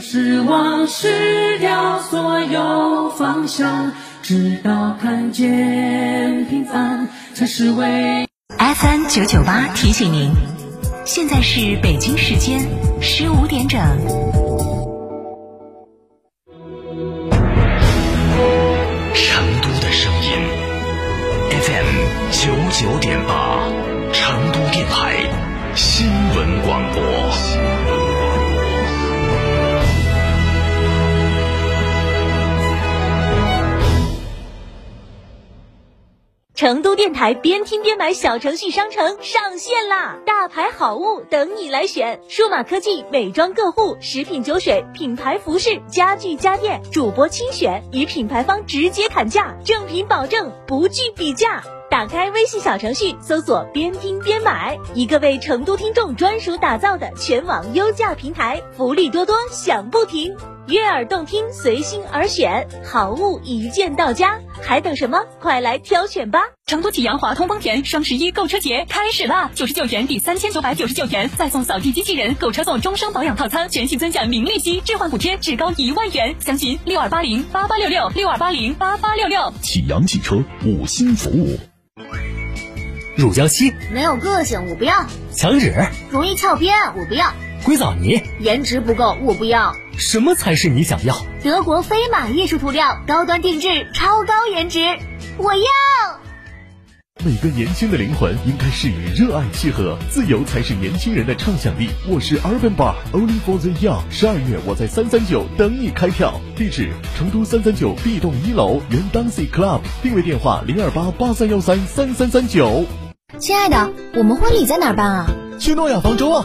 失望失掉所有方向，直到看见平凡才是唯。FM 九九八提醒您，现在是北京时间十五点整。成都的声音，FM 九九点八，成都电台新闻广播。成都电台边听边买小程序商城上线啦！大牌好物等你来选，数码科技、美妆个护、食品酒水、品牌服饰、家具家电，主播亲选，与品牌方直接砍价，正品保证，不惧比价。打开微信小程序，搜索“边听边买”，一个为成都听众专属打造的全网优价平台，福利多多，享不停。悦耳动听，随心而选，好物一键到家，还等什么？快来挑选吧！成都启阳华通丰田双十一购车节开始啦！九十九元抵三千九百九十九元，再送扫地机器人，购车送终生保养套餐，全系尊享零利息，置换补贴至高一万元。详询六二八零八八六六六二八零八八六六。启阳汽车五星服务。乳胶漆没有个性，我不要；墙纸容易翘边，我不要；硅藻泥颜值不够，我不要。什么才是你想要？德国飞马艺术涂料，高端定制，超高颜值，我要。每个年轻的灵魂应该是与热爱契合，自由才是年轻人的畅想力。我是 Urban Bar，Only for the Young。十二月我在三三九等你开票，地址成都三三九 B 栋一楼原 Dancing Club，定位电话零二八八三幺三三三三九。亲爱的，我们婚礼在哪儿办啊？去诺亚方舟啊！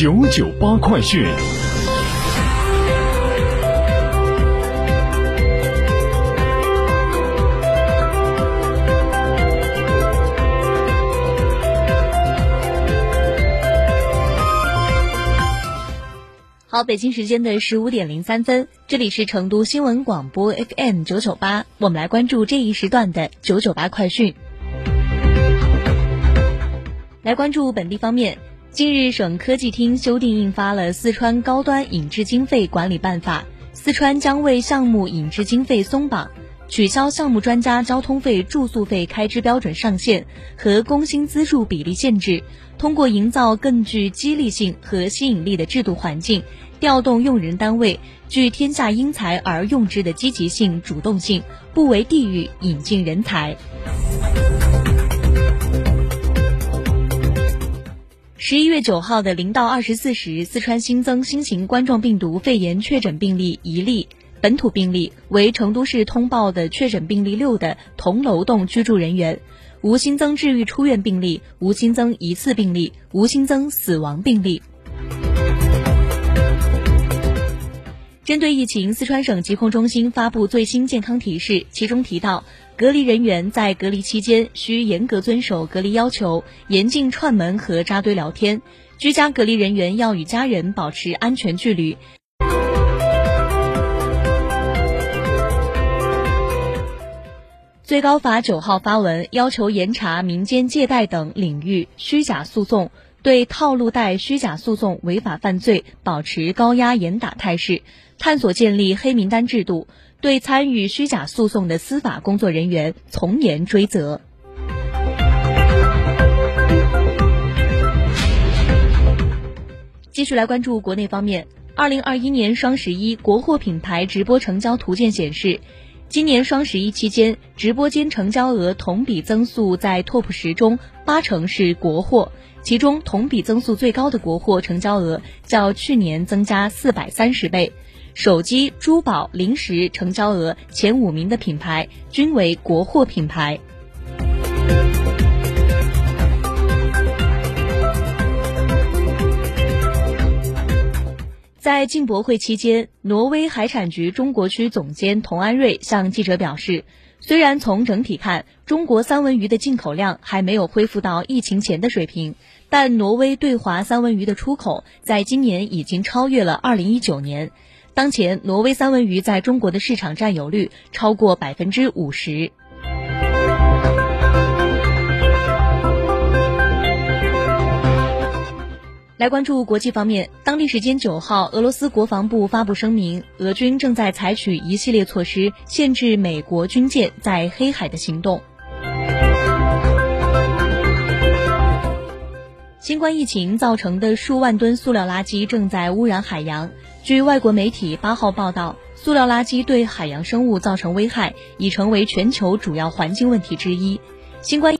九九八快讯。好，北京时间的十五点零三分，这里是成都新闻广播 FM 九九八，我们来关注这一时段的九九八快讯。来关注本地方面，近日省科技厅修订印发了《四川高端引资经费管理办法》，四川将为项目引资经费松绑，取消项目专家交通费、住宿费开支标准上限和工薪资助比例限制，通过营造更具激励性和吸引力的制度环境，调动用人单位聚天下英才而用之的积极性、主动性，不为地域引进人才。十一月九号的零到二十四时，四川新增新型冠状病毒肺炎确诊病例一例，本土病例为成都市通报的确诊病例六的同楼栋居住人员，无新增治愈出院病例，无新增疑似病例，无新增死亡病例。针对疫情，四川省疾控中心发布最新健康提示，其中提到，隔离人员在隔离期间需严格遵守隔离要求，严禁串门和扎堆聊天。居家隔离人员要与家人保持安全距离。最高法九号发文要求严查民间借贷等领域虚假诉讼，对套路贷虚假诉讼违法犯罪保持高压严打态势。探索建立黑名单制度，对参与虚假诉讼的司法工作人员从严追责。继续来关注国内方面，二零二一年双十一国货品牌直播成交图鉴显示，今年双十一期间，直播间成交额同比增速在 TOP 十中八成是国货，其中同比增速最高的国货成交额较去年增加四百三十倍。手机、珠宝、零食成交额前五名的品牌均为国货品牌。在进博会期间，挪威海产局中国区总监童安瑞向记者表示，虽然从整体看，中国三文鱼的进口量还没有恢复到疫情前的水平，但挪威对华三文鱼的出口在今年已经超越了2019年。当前，挪威三文鱼在中国的市场占有率超过百分之五十。来关注国际方面，当地时间九号，俄罗斯国防部发布声明，俄军正在采取一系列措施，限制美国军舰在黑海的行动。新冠疫情造成的数万吨塑料垃圾正在污染海洋。据外国媒体八号报道，塑料垃圾对海洋生物造成危害，已成为全球主要环境问题之一。新冠。